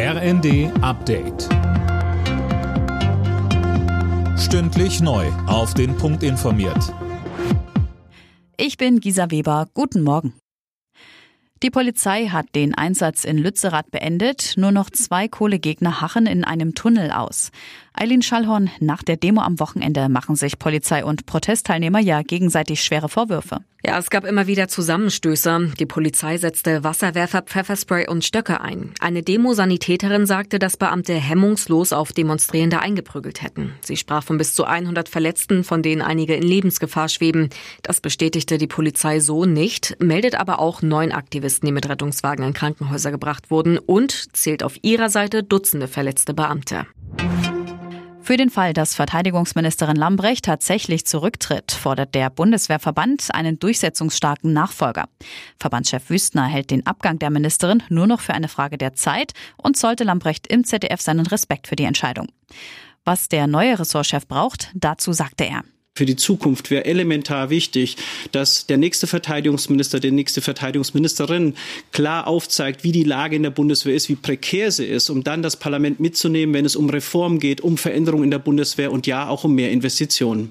RND Update. Stündlich neu. Auf den Punkt informiert. Ich bin Gisa Weber. Guten Morgen. Die Polizei hat den Einsatz in Lützerath beendet. Nur noch zwei Kohlegegner hachen in einem Tunnel aus. Eileen Schallhorn, nach der Demo am Wochenende machen sich Polizei und Protestteilnehmer ja gegenseitig schwere Vorwürfe. Ja, es gab immer wieder Zusammenstöße. Die Polizei setzte Wasserwerfer, Pfefferspray und Stöcke ein. Eine Demosanitäterin sagte, dass Beamte hemmungslos auf Demonstrierende eingeprügelt hätten. Sie sprach von bis zu 100 Verletzten, von denen einige in Lebensgefahr schweben. Das bestätigte die Polizei so nicht, meldet aber auch neun Aktivisten, die mit Rettungswagen in Krankenhäuser gebracht wurden und zählt auf ihrer Seite Dutzende verletzte Beamte. Für den Fall, dass Verteidigungsministerin Lambrecht tatsächlich zurücktritt, fordert der Bundeswehrverband einen durchsetzungsstarken Nachfolger. Verbandschef Wüstner hält den Abgang der Ministerin nur noch für eine Frage der Zeit und sollte Lambrecht im ZDF seinen Respekt für die Entscheidung. Was der neue Ressortchef braucht, dazu sagte er für die Zukunft wäre elementar wichtig, dass der nächste Verteidigungsminister, die nächste Verteidigungsministerin klar aufzeigt, wie die Lage in der Bundeswehr ist, wie prekär sie ist, um dann das Parlament mitzunehmen, wenn es um Reform geht, um Veränderungen in der Bundeswehr und ja auch um mehr Investitionen.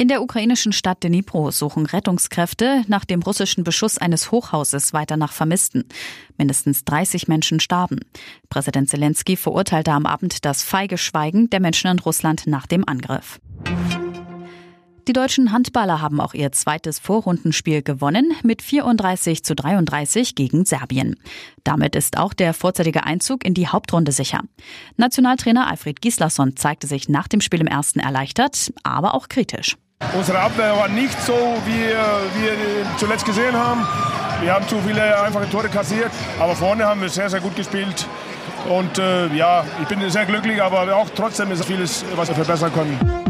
In der ukrainischen Stadt Dnipro suchen Rettungskräfte nach dem russischen Beschuss eines Hochhauses weiter nach Vermissten. Mindestens 30 Menschen starben. Präsident Zelensky verurteilte am Abend das feige Schweigen der Menschen in Russland nach dem Angriff. Die deutschen Handballer haben auch ihr zweites Vorrundenspiel gewonnen mit 34 zu 33 gegen Serbien. Damit ist auch der vorzeitige Einzug in die Hauptrunde sicher. Nationaltrainer Alfred Gislason zeigte sich nach dem Spiel im ersten erleichtert, aber auch kritisch. Unsere Abwehr war nicht so, wie wir zuletzt gesehen haben. Wir haben zu viele einfache Tore kassiert, aber vorne haben wir sehr, sehr gut gespielt. Und äh, ja, ich bin sehr glücklich, aber auch trotzdem ist vieles, was wir verbessern können.